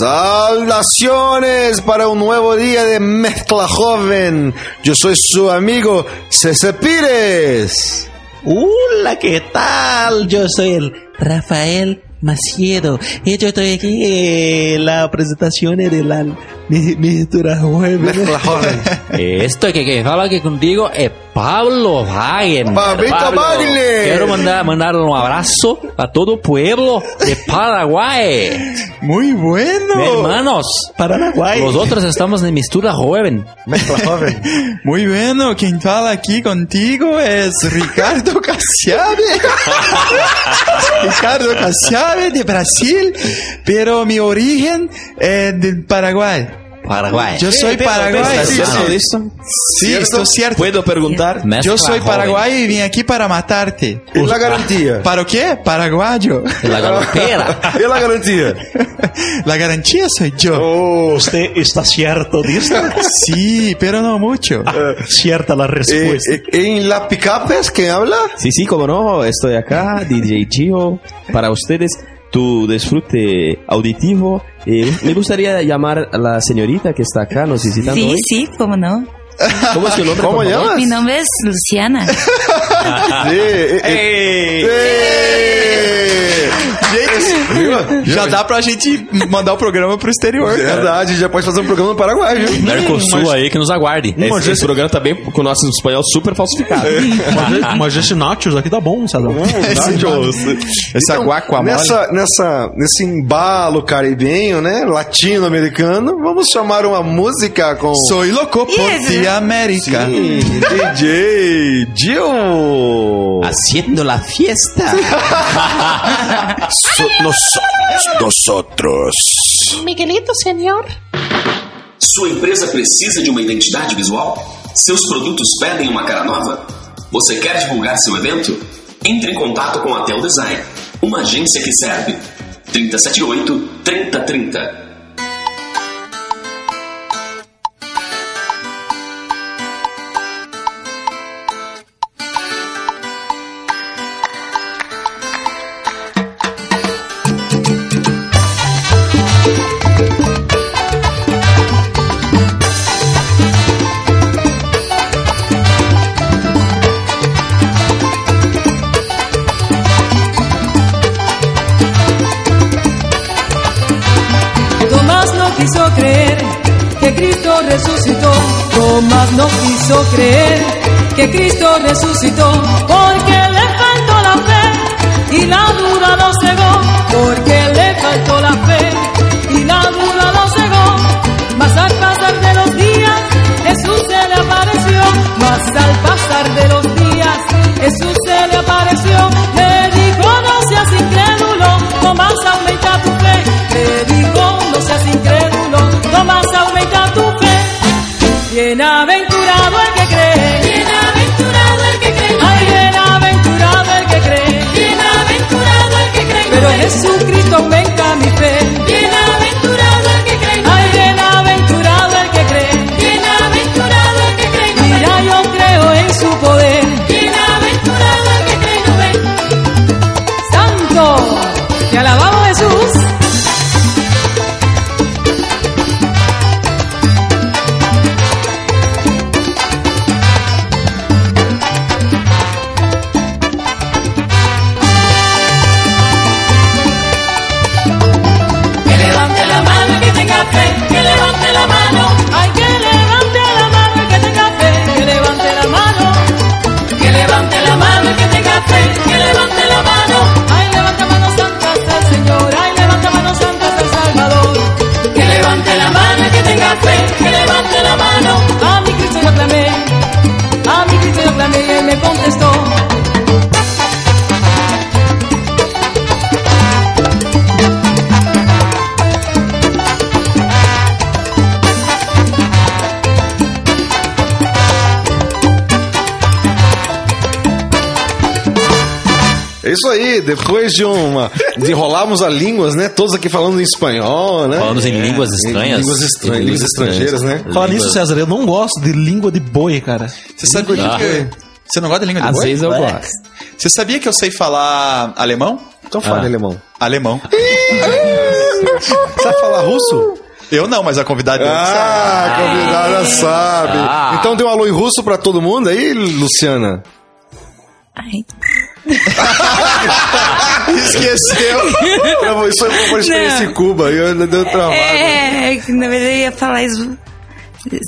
Salvaciones para un nuevo día de mezcla joven. Yo soy su amigo César Pires. Hola, ¿qué tal? Yo soy el Rafael Maciero. Y yo estoy aquí en la presentación de mi- mistura joven. Mezcla joven. Esto que, que fala aquí contigo es Pablo Hagen. Pablito Pablo, Wagner. Quiero mandar, mandar un abrazo a todo pueblo de Paraguay. Muy bueno. Hermanos, Paraguay. nosotros estamos en Mistura Joven. Mezcla joven. Muy bueno. Quien fala aquí contigo es Ricardo Cassiave. Ricardo Cassiave de Brasil, pero mi origen es del Paraguay. Paraguay. Yo soy Sí, ¿Estás sí. listo? Sí, esto es cierto. ¿Puedo preguntar? Mezcla Yo soy joven. paraguayo y vine aquí para matarte. ¿Y la garantía? ¿Para qué? Paraguayo. La galopera. ¿Y la garantía? La garantía soy yo. Oh. ¿Usted está cierto de esto? Sí, pero no mucho. Cierta la Eh, respuesta. eh, ¿En la picapes quién habla? Sí, sí, como no, estoy acá, DJ Gio, para ustedes, tu disfrute auditivo. Eh, me gustaría llamar a la señorita que está acá, nos visitando Sí, hoy. sí, cómo no. ¿Cómo es tu nombre? ¿Cómo llamas? Mi nombre es Luciana. Sí. eh, eh, eh. Gente, já dá pra gente mandar o programa pro exterior, É verdade, já pode fazer um programa no Paraguai, viu? Mercosul aí que nos aguarde. Esse, esse programa tá bem com o nosso espanhol super falsificado. Mas esse nachos aqui tá bom, César. Essa guacamole. Nessa, nessa, nesse embalo caribenho, né? Latino-americano, vamos chamar uma música com Soy loco por ti, América. Sim, DJ Gil. Haciendo la fiesta. nosotros. Sua empresa precisa de uma identidade visual? Seus produtos pedem uma cara nova? Você quer divulgar seu evento? Entre em contato com a Tel Design, uma agência que serve. 378 3030 quiso creer que Cristo resucitó. Porque le faltó la fe y la Jesucristo me isso aí, depois de uma. de enrolarmos a línguas, né? Todos aqui falando em espanhol, né? Falando em línguas Em estranhas. Línguas, estranhas, Em línguas línguas estrangeiras, né? Falar nisso, César, eu não gosto de língua de boi, cara. Você sabia Ah. que... Você não gosta de língua de Às boi? vezes eu É. gosto. Você sabia que eu sei falar alemão? Então fala em alemão. Alemão. Sabe falar russo? Eu não, mas a convidada sabe. Ah, a convidada sabe. Então dê um alô em russo pra todo mundo aí, Luciana. Ai. Esqueceu. Não, Isso foi uma experiência Não. em Cuba. Eu ainda deu trabalho. É, é na verdade eu ia falar isso.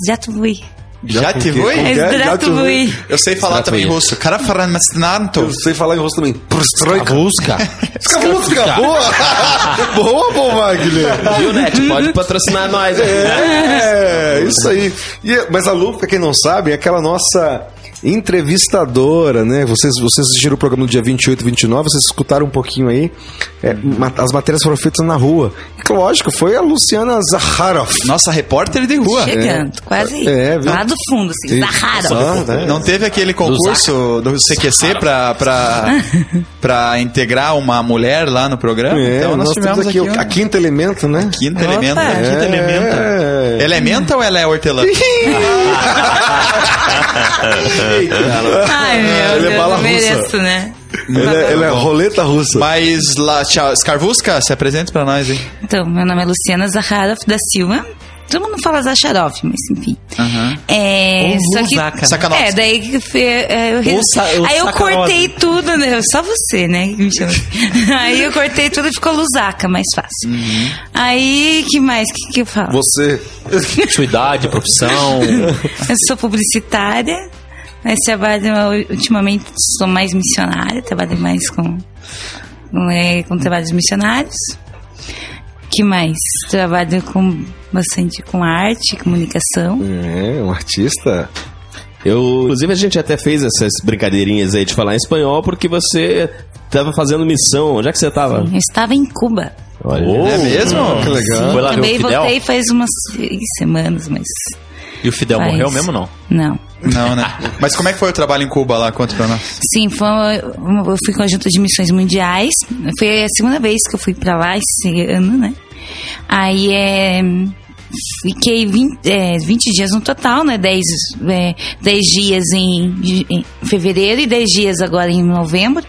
Já tu fui. Já te? É Já- tu- vui. Eu sei falar que também russo. Cara farmastnanto. Eu sei falar em russo também. Prostroika. Busca. Música boa. boa, bom, Wagner. Viu, Net? Pode patrocinar nós. É, isso aí. E- mas a Lu, pra quem não sabe, é aquela nossa entrevistadora, né? Vocês, vocês assistiram o programa no dia 28 e 29, vocês escutaram um pouquinho aí. É, as matérias foram feitas na rua. E, lógico, foi a Luciana Zaharov. Nossa repórter de rua. Chegando, quase É, lá do fundo, assim, rara. Ah, né? Não teve aquele concurso do CQC pra, pra, pra integrar uma mulher lá no programa? É, então nós, nós temos tivemos aqui, aqui, o um a quinta elemento, né? quinto Opa. elemento. né? Quinta elementa. É. É ou ela é hortelã? Ai, meu Ele é Deus, bala não russa. mereço, né? Ele é, ele é roleta russa. Mas lá, tchau, Skarvuska, se apresente pra nós, hein? Então, meu nome é Luciana Zaharov da Silva. Todo mundo fala Zacharov, mas enfim. É, Ou só que, Zaca, né? É, daí que foi, é, eu, sa- aí eu Sacanose. cortei tudo, né? Só você, né? que me chama. aí eu cortei tudo e ficou Luzaca, mais fácil. Aí, que mais? O que, que eu falo? Você. Sua idade, profissão. Eu sou publicitária, mas trabalho ultimamente sou mais missionária, trabalho mais com com, é, com trabalhos missionários. Que mais? Trabalho com bastante com arte, comunicação. É, um artista. Eu, inclusive, a gente até fez essas brincadeirinhas aí de falar em espanhol porque você tava fazendo missão. Onde é que você tava? Eu estava em Cuba. Olha. É mesmo? Que legal. Foi lá ver Também o Fidel? voltei faz umas seis semanas, mas E o Fidel morreu mesmo não? Não. Não, né? Mas como é que foi o trabalho em Cuba lá? Conta pra nós. Sim, foi eu fui com a Junta de Missões Mundiais. Foi a segunda vez que eu fui pra lá esse ano, né? Aí é. Fiquei 20, é, 20 dias no total, né? 10, é, 10 dias em, em fevereiro e 10 dias agora em novembro.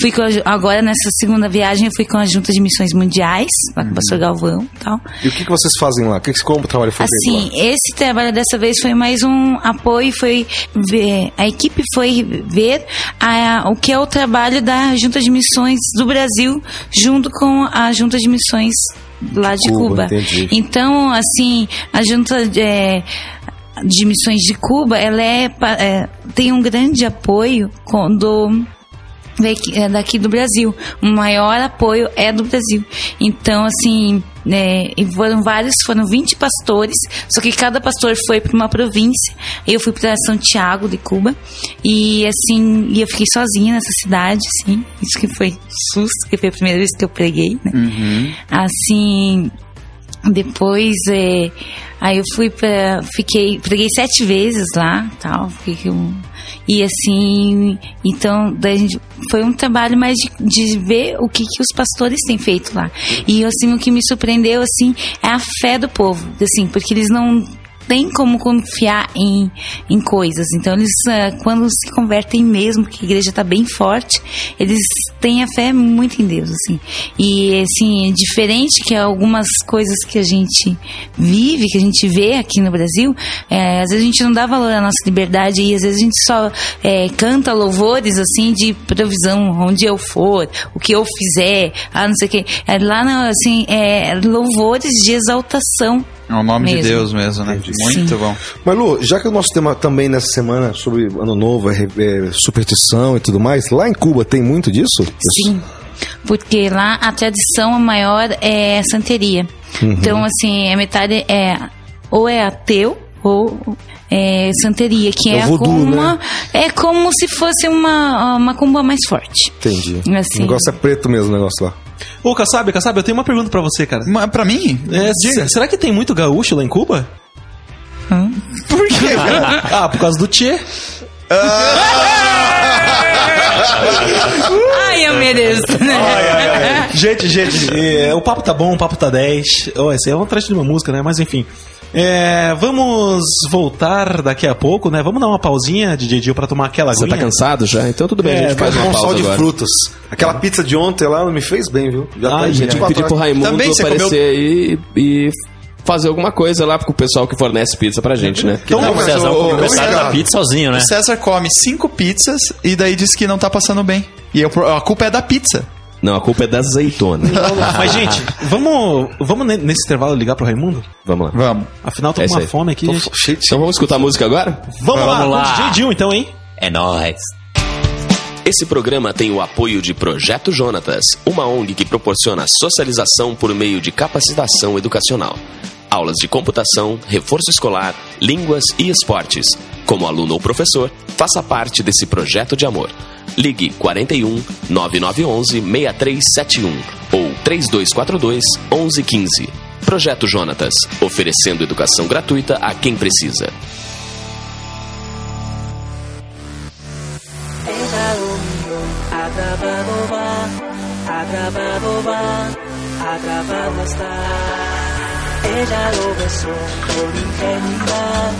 Fui com a- agora nessa segunda viagem eu fui com a Junta de Missões Mundiais, lá com o pastor Galvão e tal. E o que, que vocês fazem lá? O que, como o trabalho foi feito Assim, esse trabalho dessa vez foi mais um apoio, foi ver, a equipe foi ver a- o que é o trabalho da Junta de Missões do Brasil junto com a Junta de Missões lá de Cuba, Cuba. Então, assim, a Junta de, é, de Missões de Cuba, ela é, é, tem um grande apoio com, do daqui, é daqui do Brasil. O maior apoio é do Brasil. Então, assim, né, e foram vários, foram 20 pastores, só que cada pastor foi para uma província. Eu fui para Santiago de Cuba e assim, e eu fiquei sozinha nessa cidade, assim. Isso que foi susto, que foi a primeira vez que eu preguei, né? Assim, depois, é, aí eu fui pra. Fiquei. Preguei sete vezes lá, tal. Fiquei com- e assim, então, gente, foi um trabalho mais de, de ver o que, que os pastores têm feito lá. E assim, o que me surpreendeu, assim, é a fé do povo, assim, porque eles não têm como confiar em, em coisas. Então, eles, ah, quando se convertem mesmo, que a igreja está bem forte, eles têm a fé muito em Deus, assim. E, assim, é diferente que algumas coisas que a gente vive, que a gente vê aqui no Brasil, é, às vezes a gente não dá valor à nossa liberdade e às vezes a gente só é, canta louvores, assim, de provisão, onde eu for, o que eu fizer, ah, não sei o quê. É, lá, não, assim, é louvores de exaltação. É o nome de Mesmo. Deus mesmo, né? Muito Sim. bom. Mas Lu, já que o nosso tema também nessa semana sobre Ano Novo é, é superstição e tudo mais, lá em Cuba tem muito disso? Sim. Porque lá a tradição maior é santeria. Então, assim, a metade é ou é ateu ou é santeria, que É é, o voodoo, como né? uma, é como se fosse uma, uma cumba mais forte. Entendi. Assim. O negócio é preto mesmo, o negócio lá. Ô, Kassab, Kassab, eu tenho uma pergunta pra você, cara. Mas pra mim? É, será que tem muito gaúcho lá em Cuba? Por quê, cara? Ah, por causa do Tchê. Ai, eu mereço, né? Gente, gente, é, o papo tá bom, o papo tá 10. Oh, esse é um trecho de uma música, né? Mas enfim. É, vamos voltar daqui a pouco, né? Vamos dar uma pausinha, DJ Dio, pra tomar aquela Você aguinha. tá cansado já? Então tudo bem, É, a gente faz uma um pausa sal de agora. frutas. Aquela pizza de ontem lá não me fez bem, viu? Já Ai, tá A gente 24 pedir pro. Raimundo Também você aparecer aí e fazer alguma coisa lá com o pessoal que fornece pizza pra gente, né? Então, Não, o mas Cezão o- comeu o- metade o- da pizza sozinho, né? O César come cinco pizzas e daí diz que não tá passando bem. E eu- a culpa é da pizza. Não, a culpa é da azeitona. Mas, gente, vamos, vamos ne- nesse intervalo ligar pro Raimundo? Vamos lá. Vamos. Afinal, tô É com uma aí. fome aqui. Gente. cheio de Então vamos escutar a música agora? Vamos, lá, Vamos lá. com o DJ então, hein? É nóis. Esse programa tem o apoio de Projeto Jonatas, uma ONG que proporciona socialização por meio de capacitação educacional. Aulas de computação, reforço escolar, línguas e esportes. Como aluno ou professor, faça parte desse projeto de amor. Ligue 41 9911 6371 ou 3242 1115. Projeto Jonatas, oferecendo educação gratuita a quem precisa. Ella lo besó con ingenuidad,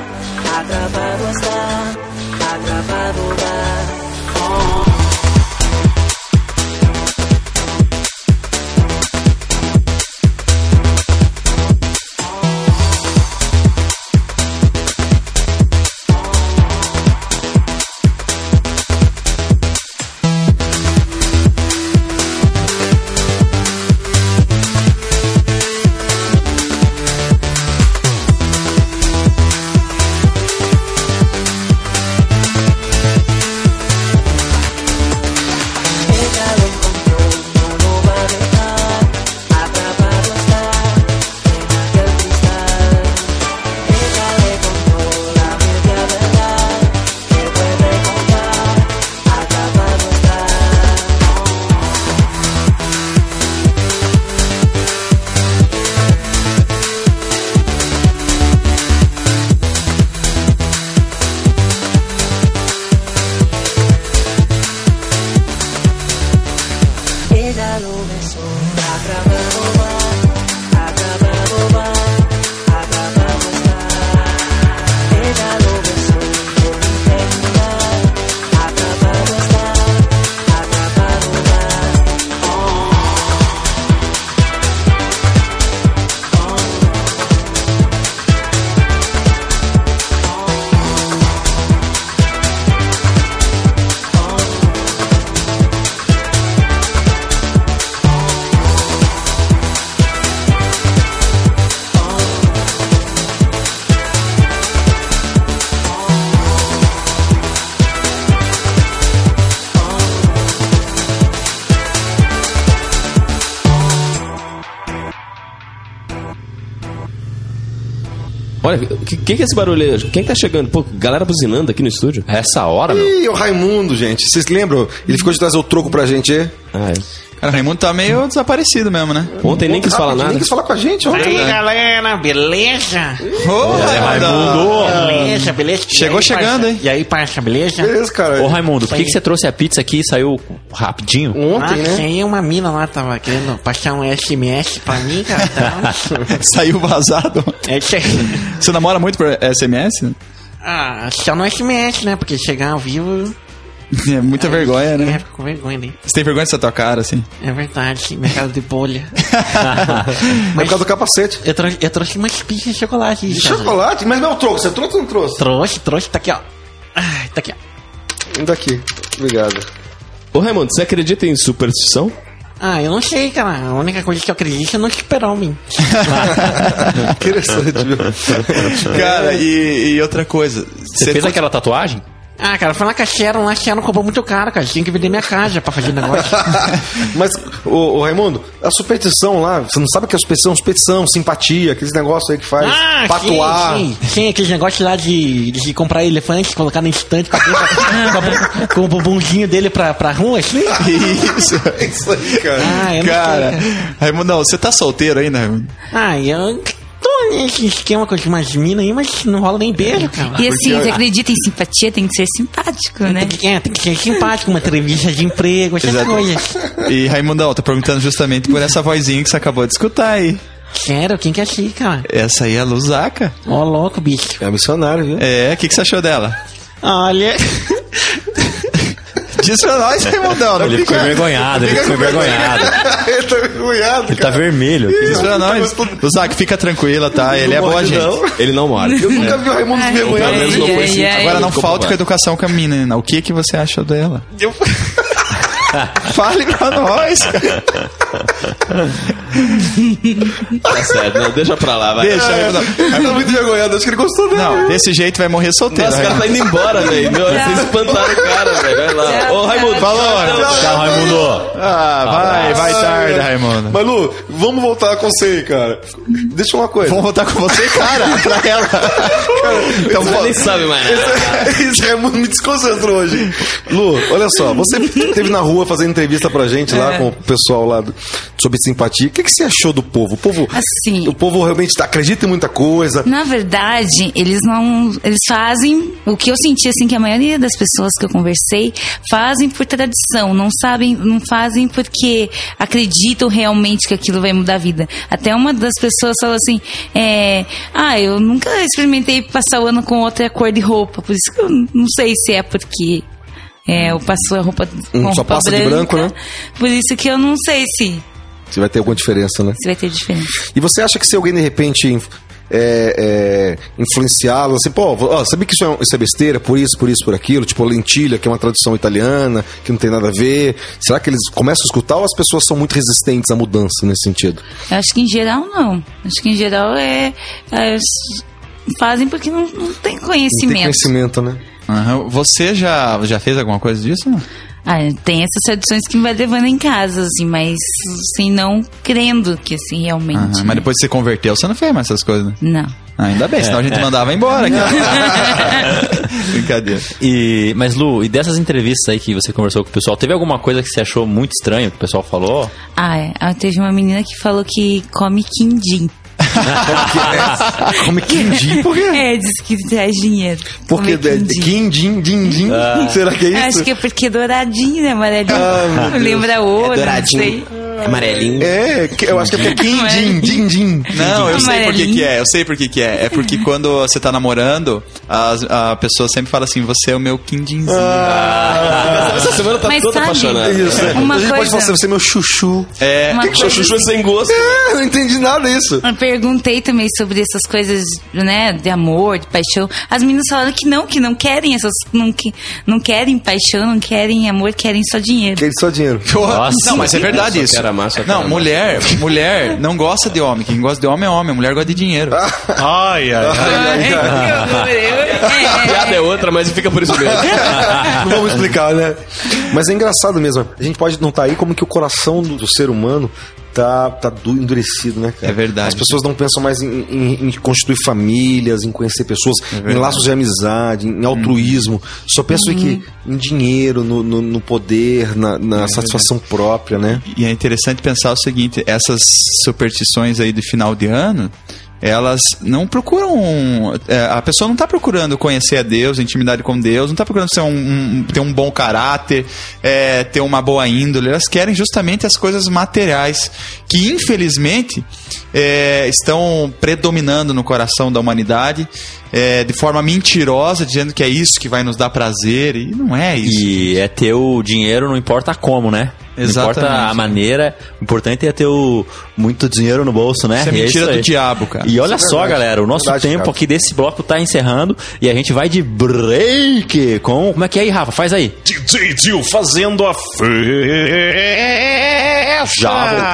atrapado está, atrapado va. Olha, o que, que que é esse barulho aí? Quem tá chegando? Pô, galera buzinando aqui no estúdio. Essa hora, meu. Ih, o Raimundo, gente. Vocês lembram? Ele ficou de trazer o troco pra gente, é? Ah, é. Cara, o Raimundo tá meio desaparecido mesmo, né? Ontem nem quis falar nada. Nem quis falar com a gente ontem. né? galera, beleza? Ô, Raimundo! Beleza, beleza? Chegou aí, chegando, parça? hein? E aí, parça, beleza? Beleza, cara. Ô, Raimundo, por que, que você trouxe a pizza aqui e saiu rapidinho? Ontem, ah, né? tem uma mina lá, tava querendo passar um SMS pra mim, cara. Tá? Saiu vazado. É isso aí. Você namora muito por SMS? Ah, só no SMS, né? Porque chegar ao vivo, É muita vergonha, é, né? fico com vergonha, né? Você tem vergonha dessa tua cara, assim? É verdade, mercado de bolha. É por causa do capacete. Eu trouxe, eu trouxe umas pizzas de chocolate. De cara. chocolate? Mas meu troco, você trouxe ou não trouxe? Trouxe, trouxe, tá aqui, ó. Ai, tá aqui, ó. Daqui. Obrigado. Ô, Raimundo, você acredita em superstição? Ah, eu não sei, cara. A única coisa que eu acredito é no super-homem. Interessante, viu? Cara, e, e outra coisa. Você fez aquela tatuagem? Ah, cara, foi lá que a Sharon, lá a Sharon cobrou muito caro, cara. Tinha que vender minha casa pra fazer negócio. Mas, ô, ô, Raimundo, a superstição lá, você não sabe que é superstição, superstição, simpatia, aqueles negócios aí que faz ah, patuar. sim, sim. Sim, aqueles negócios lá de, de comprar elefante, colocar no estante com, a boca- com, o bumbumzinho dele pra, pra rua, assim. Isso. É isso aí, cara. Ah, não Cara, sei, cara. Raimundo, não, você tá solteiro ainda, Raimundo? Ah, eu tô nesse esquema com umas minas aí, mas não rola nem beijo, cara. E assim, você acredita em simpatia, tem que ser simpático, né? Tem que, é, tem que ser simpático, uma entrevista de emprego, essas Exato. coisas. E Raimundão, tô perguntando justamente por essa vozinha que você acabou de escutar aí. Quero, quem que é chica, mano? Essa aí é a Luzaca. Ó, louco, bicho. É missionário, viu? É, o que, que você achou dela? Olha. Diz pra nós, Raimundão. Ele ficou envergonhado, ele ficou envergonhado. ele tá envergonhado, Ele tá vermelho. Diz pra nós. Luzaca, fica tranquila, tá? Ele é boa gente. Ele não mora. Eu nunca vi o Raimundo ai, assim. ai, ai, ai. Agora não falta com bobado. educação com a menina. O que, que você achou dela? Fale pra nós, cara. Tá certo, não, deixa pra lá, vai. Deixa, Raimundão. Ele tá muito envergonhado, acho que ele gostou dela. Não, desse jeito vai morrer solteiro. Nossa, o cara tá indo embora, velho. Vocês espantaram o cara, velho. Vai lá. Ô, Raimundo, Falou, Tchau, Raimundo. Ah, vai, vai tarde, Raimundo. Mas, Lu, vamos voltar com você aí, cara. Deixa uma coisa. Vamos voltar com você, cara, pra ela. Então, Você nem sabe mais. Esse, esse Raimundo me desconcentrou hoje. Lu, olha só, você esteve na rua fazendo entrevista pra gente lá É. com o pessoal lá do- sobre simpatia. O que, que você achou do povo? O povo, Assim. o povo realmente tá- acredita em muita coisa. Na verdade, eles não. Eles fazem o que eu senti assim que a maioria das pessoas que eu conversei fazem por tradição, não sabem, não fazem porque acreditam realmente que aquilo vai mudar a vida. Até uma das pessoas falou assim: é, ah, eu nunca experimentei passar o ano com outra cor de roupa, por isso que eu não sei se é porque é, eu passo a roupa com Hum, só roupa passa de branca, branco, né? Por isso que eu não sei se, Se vai ter alguma diferença, né? se vai ter diferença. E você acha que se alguém de repente é, é, influenciá-lo, assim, pô, ó, sabia que isso é, isso é besteira, por isso, por isso, por aquilo, tipo lentilha, que é uma tradição italiana, que não tem nada a ver. Será que eles começam a escutar ou as pessoas são muito resistentes à mudança nesse sentido? Eu acho que em geral não. Acho que em geral é. é, fazem porque não, não tem Não tem conhecimento. conhecimento, né? Aham. Você já, já fez alguma coisa disso? Ah, tem essas tradições que vai levando em casa, assim, mas assim, não crendo que assim realmente. Aham, né? Mas depois que você converteu, você não fez mais essas coisas. né? Não. Ah, ainda bem, senão a gente mandava embora. Brincadeira. E, mas Lu, e dessas entrevistas aí que você conversou com o pessoal, teve alguma coisa que você achou muito estranho que o pessoal falou? Ah, é. Ah, teve uma menina que falou que come quindim. Come quindim? Por quê? É, diz que traz dinheiro. Porque é quindim. quindim, din, din. Ah. Será que é isso? Acho que é porque é douradinho, né, amarelinho? Ah, Lembra ouro, É não douradinho. sei. É amarelinho. É, eu acho que é porque é quindim, din, din. Não, eu sei por que é, eu sei por que que é. É porque quando você tá namorando, as, a pessoa sempre fala assim, você é o meu quindinzinho. Essa semana tá Mas toda sabe- apaixonada. Isso, é. Uma a gente pode coisa- falar assim, você é meu chuchu. É, Uma coisa chuchu é sem gosto? É, eu não entendi nada disso. Eu perguntei também sobre essas coisas, né, de amor, de paixão. As meninas falaram que não, que não querem essas, não, que, não querem paixão, não querem amor, querem só dinheiro. Quer só dinheiro. Nossa. não, mas é verdade Só isso. quero amar, só quero não, amar. mulher, mulher não gosta de homem. Quem gosta de homem é homem. Mulher gosta de dinheiro. Ai, ai, ai. A piada é outra, mas fica por isso mesmo. Não vamos explicar, né? Mas é engraçado mesmo. A gente pode notar aí como que o coração do, do ser humano tá, tá du- endurecido, né, cara? É verdade. As pessoas não pensam mais em, em- em constituir famílias, em conhecer pessoas, em verdade. laços de amizade, em altruísmo. Só pensam em, que, em dinheiro, no, no- no poder, na, na satisfação própria, né? E é interessante pensar o seguinte: essas superstições aí de final de ano, elas não procuram. é, a pessoa não está procurando conhecer a Deus, intimidade com Deus, não está procurando ser um, um- ter um bom caráter, é, ter uma boa índole. Elas querem justamente as coisas materiais que, infelizmente, é, estão predominando no coração da humanidade. é, de forma mentirosa, dizendo que é isso que vai nos dar prazer, e não é isso. E é ter o dinheiro, não importa como, né? Não Exatamente. importa a maneira, o importante é ter o muito dinheiro no bolso, né? Isso é E mentira isso do diabo, cara. E olha é só, galera, o nosso Verdade, tempo cara. aqui desse bloco tá encerrando e a gente vai de break com. Como é que é aí, Rafa? Faz aí. DJ Dio fazendo a festa.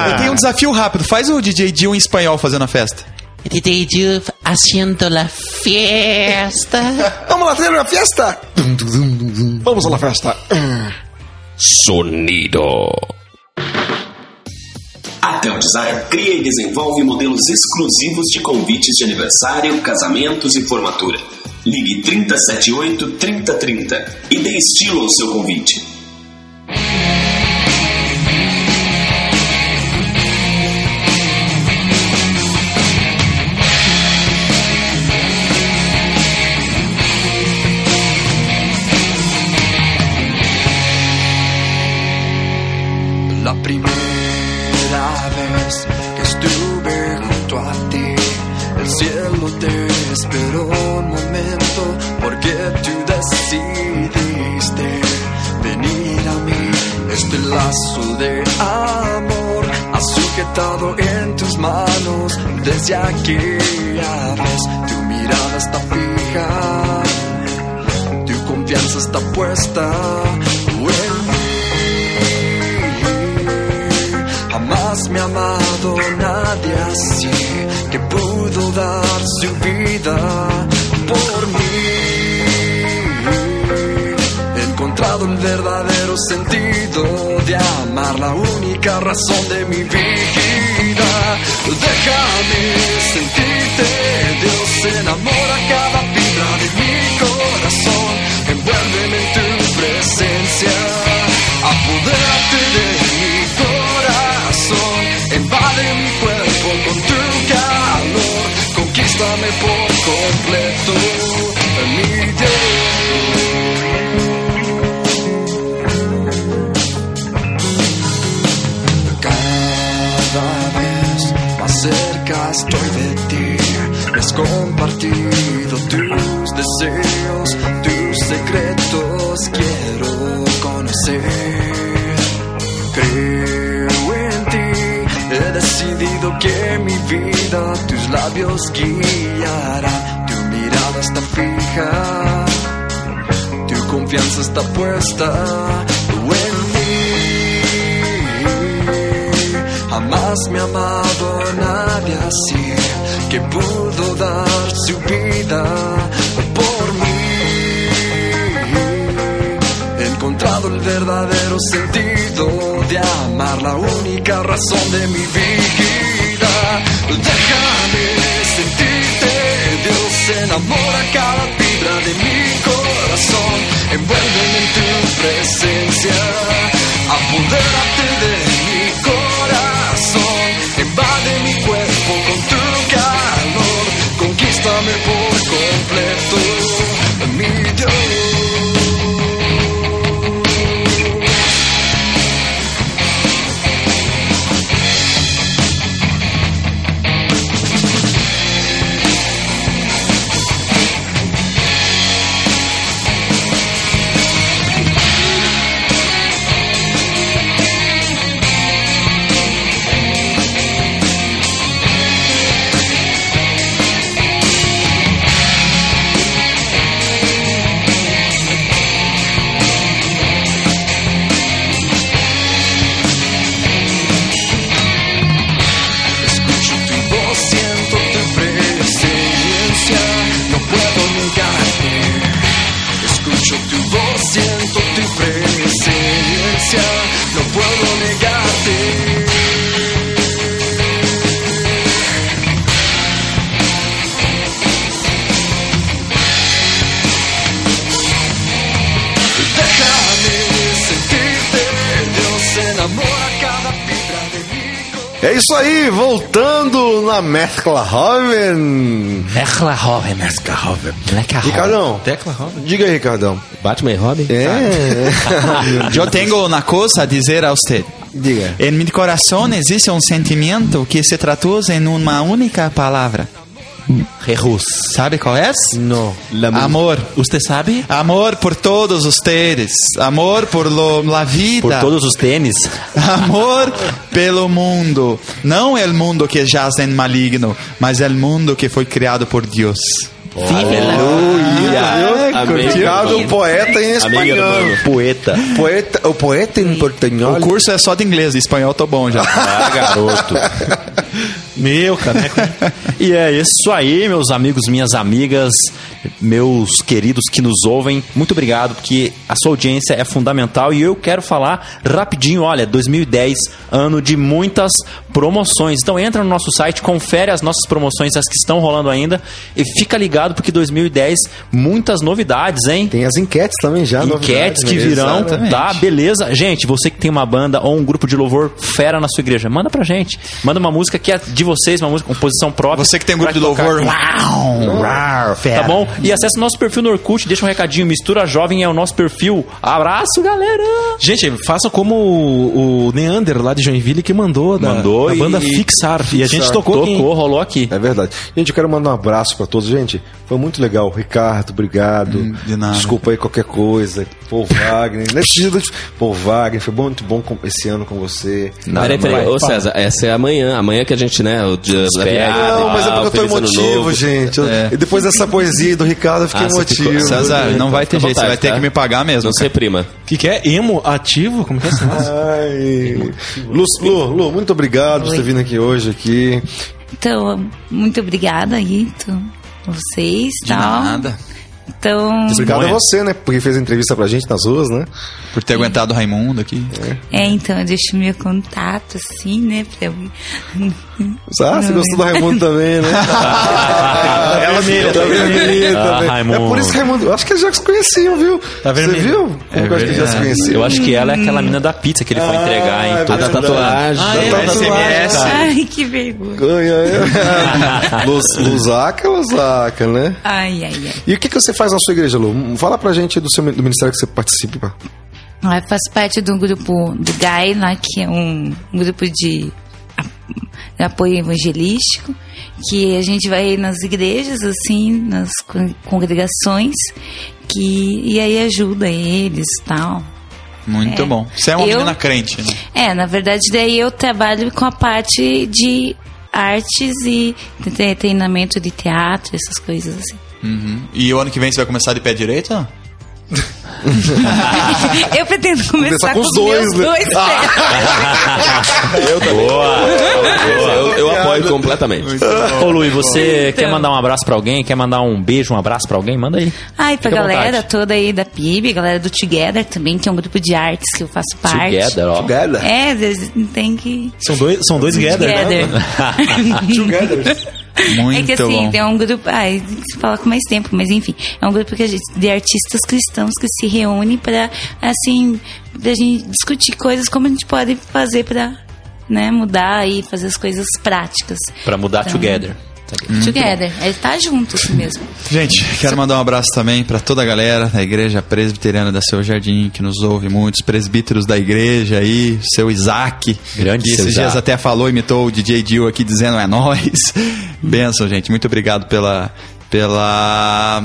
Eu tenho um desafio rápido. Faz o DJ Dio em espanhol fazendo a festa. DJ Dio haciendo la fiesta. Vamos lá ter uma festa? Vamos lá, festa. Sonido. A Tel Design cria e desenvolve modelos exclusivos de convites de aniversário, casamentos e formatura. Ligue 3078 3030 e dê estilo ao seu convite. La primera vez que estuve junto a ti. El cielo te esperó un momento porque tú decidiste venir a mí. Este lazo de amor ha sujetado en tus manos desde aquella vez. Tu mirada está fija, tu confianza está puesta me ha amado nadie así que pudo dar su vida por mí. He encontrado el verdadero sentido de amar, la única razón de mi vida. Déjame sentirte, Dios enamora cada fibra de mi corazón. Tus labios guiarán. Tu mirada está fija, tu confianza está puesta en mí. Jamás me ha amado nadie así que pudo dar su vida por mí. He encontrado el verdadero sentido de amar, la única razón de mi vida. Sentirte, Dios enamora cada fibra de mi corazón. Envuélveme en tu presencia, apodérate de isso aí, voltando na Mescla Hoven. Mezcla joven. Mescla Hoven. Mezcla joven. Ricardão, Tecla Robin. diga aí, Ricardão. Batman e Robin? É. Eu tenho uma coisa a dizer a você. Diga. Em meu coração existe um sentimento que se traduz em uma única palavra. Jesus. Sabe qual é? Não. Amor. Usted sabe? Amor por todos ustedes. Amor por lo, la vida. Por todos os tênis. Amor pelo mundo. Não é o mundo que jaz em maligno, mas é o mundo que foi criado por Deus. Aleluia. Amém. Ricardão, poeta em espanhol. Poeta. Poeta, o poeta em portunhol. O curso é só de inglês, de espanhol tô bom já. Ah, garoto. Meu, caneco. E é isso aí, meus amigos, minhas amigas, meus queridos que nos ouvem. Muito obrigado, porque a sua audiência é fundamental e eu quero falar rapidinho. Olha, 2010, ano de muitas promoções. Então entra no nosso site, confere as nossas promoções, as que estão rolando ainda e fica ligado porque 2010 muitas novidades, hein? Tem as enquetes também já. enquetes que virão, Exatamente. tá? Beleza. Gente, você que tem uma banda ou um grupo de louvor fera na sua igreja, manda pra gente. Manda uma música que é de vocês, uma música, composição própria. Você que tem um grupo de louvor, uau, Uau, fera. Tá bom? E acesse o nosso perfil no Orkut, deixa um recadinho. Mistura Jovem é o nosso perfil. Abraço, galera! Gente, façam como o, o Neander lá de Joinville que mandou. Da, Mandou, tocou A e... banda Fixar. E a gente Fixar. tocou, aqui. Tocou, rolou aqui. É verdade. Gente, eu quero mandar um abraço pra todos. Gente, foi muito legal. Ricardo, obrigado. Hum, de nada. Desculpa aí qualquer coisa. Paul Wagner. Paul Wagner, foi muito bom esse ano com você. Peraí, peraí. Ô, César, essa é amanhã. Amanhã que a gente, né? O dia da. Não, mas é porque eu tô emotivo, gente. É. E depois dessa poesia do Ricardo, eu fiquei Ah, você ficou- emotivo. César, não vai ter jeito, você vai ter tá? que me pagar mesmo. Não se reprima. O que, que é? Emo ativo? Como que é negócio? Ai. Lu, Lu, Lu, muito obrigado por ter vindo aqui hoje aqui. Então, muito obrigada aí, então, vocês e De tal. nada. Então, Obrigado a você, né? Porque fez a entrevista pra gente nas ruas, né? Por ter aguentado o Raimundo aqui. é, então, eu deixo meu contato, assim, né, pra eu... Ah, você gostou do Raimundo também, né? Ela vermelha, tá vermelha Ah, também. Raimundo. É por isso que Raimundo. eu Acho que eles já se conheciam, viu? Tá Você viu? Como que eu acho que eles já se conheciam? Eu acho que ela é aquela mina da pizza que ele foi entregar Ah, em é todo A tatuagem. Ah, é, Da é tatuagem. Ai, que vergonha. É. Luz, Lusaca, Lusaca, né? Ai, ai, ai. E o que, que você faz na sua igreja, Lu? Fala pra gente do, seu, do ministério que você participa. Ela faz parte do grupo do GAI, lá, que é um, grupo de apoio evangelístico, que a gente vai nas igrejas, assim, nas con- congregações, que, e aí ajuda eles e tal. Muito É. bom. Você é uma Eu- menina crente, né? É, na verdade, daí eu trabalho com a parte de artes e tre- treinamento de teatro, essas coisas assim. Uhum. E o ano que vem você vai começar de pé direito? eu pretendo começar com os dois, né? dois pés. Eu também. Eu, eu apoio completamente. Ô, Lu, e você Então. quer mandar um abraço pra alguém? Quer mandar um beijo, um abraço pra alguém? Manda aí. Ai, pra Fica galera toda aí da PIB, galera do Together também, que é um grupo de artes que eu faço parte. Together, ó. Together. É, às vezes tem que. São dois, são dois gather, né? Muito é que assim, bom. tem um grupo. Que se falar com mais tempo, mas enfim. É um grupo que a gente, de artistas cristãos que se reúnem pra, assim, pra gente discutir coisas como a gente pode fazer pra né, mudar e fazer as coisas práticas. Pra mudar Então, together. Together. É estar junto assim mesmo. Gente, quero mandar um abraço também para toda a galera da Igreja Presbiteriana da Seu Jardim, que nos ouve muitos presbíteros da igreja aí, seu Isaac, Grande que seu esses dias Isaac. até falou, imitou o DJ Dio aqui dizendo é nós. Benção, gente. Muito obrigado pela pela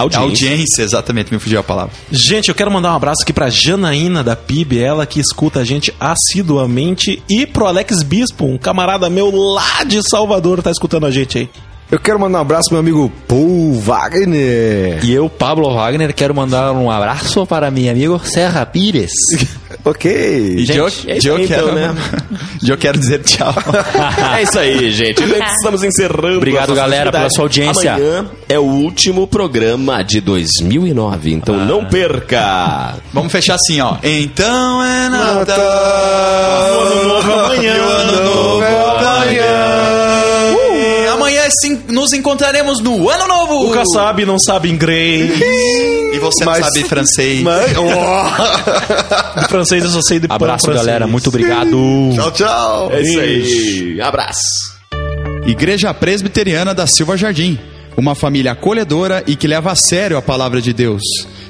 Audiência. audiência, exatamente, me fugiu a palavra. Gente, eu quero mandar um abraço aqui pra Janaína da PIB, ela que escuta a gente assiduamente, e pro Alex Bispo, um camarada meu lá de Salvador, tá escutando a gente aí. Eu quero mandar um abraço pro meu amigo Paul Wagner. E eu, Pablo Wagner, quero mandar um abraço para meu amigo Serra Pires. Ok. E Gente, eu, é quero, então, né? eu quero dizer tchau. É isso aí, gente. Estamos encerrando. Obrigado, galera, pela sua audiência. Amanhã é o último programa de 2009, então não perca. Vamos fechar assim, ó. Então é Natal. Ano novo amanhã. O ano novo amanhã. Nos encontraremos no Ano Novo. O Kassab não sabe inglês. E você não Mas- sabe francês. Mas- Oh. Francês eu só sei de Abraço, francês. galera. Muito obrigado. tchau, tchau. É isso aí. Abraço. Igreja Presbiteriana da Silva Jardim. Uma família acolhedora e que leva a sério a palavra de Deus.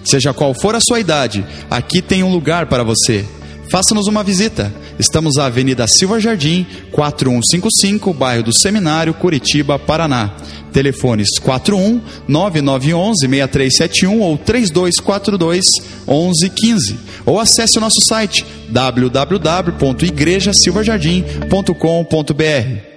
Seja qual for a sua idade, aqui tem um lugar para você. Faça-nos uma visita. Estamos na Avenida Silva Jardim, 4155, bairro do Seminário, Curitiba, Paraná. Telefones 41 9911 6371 ou 3242 1115. Ou acesse o nosso site www.igrejasilvajardim.com.br.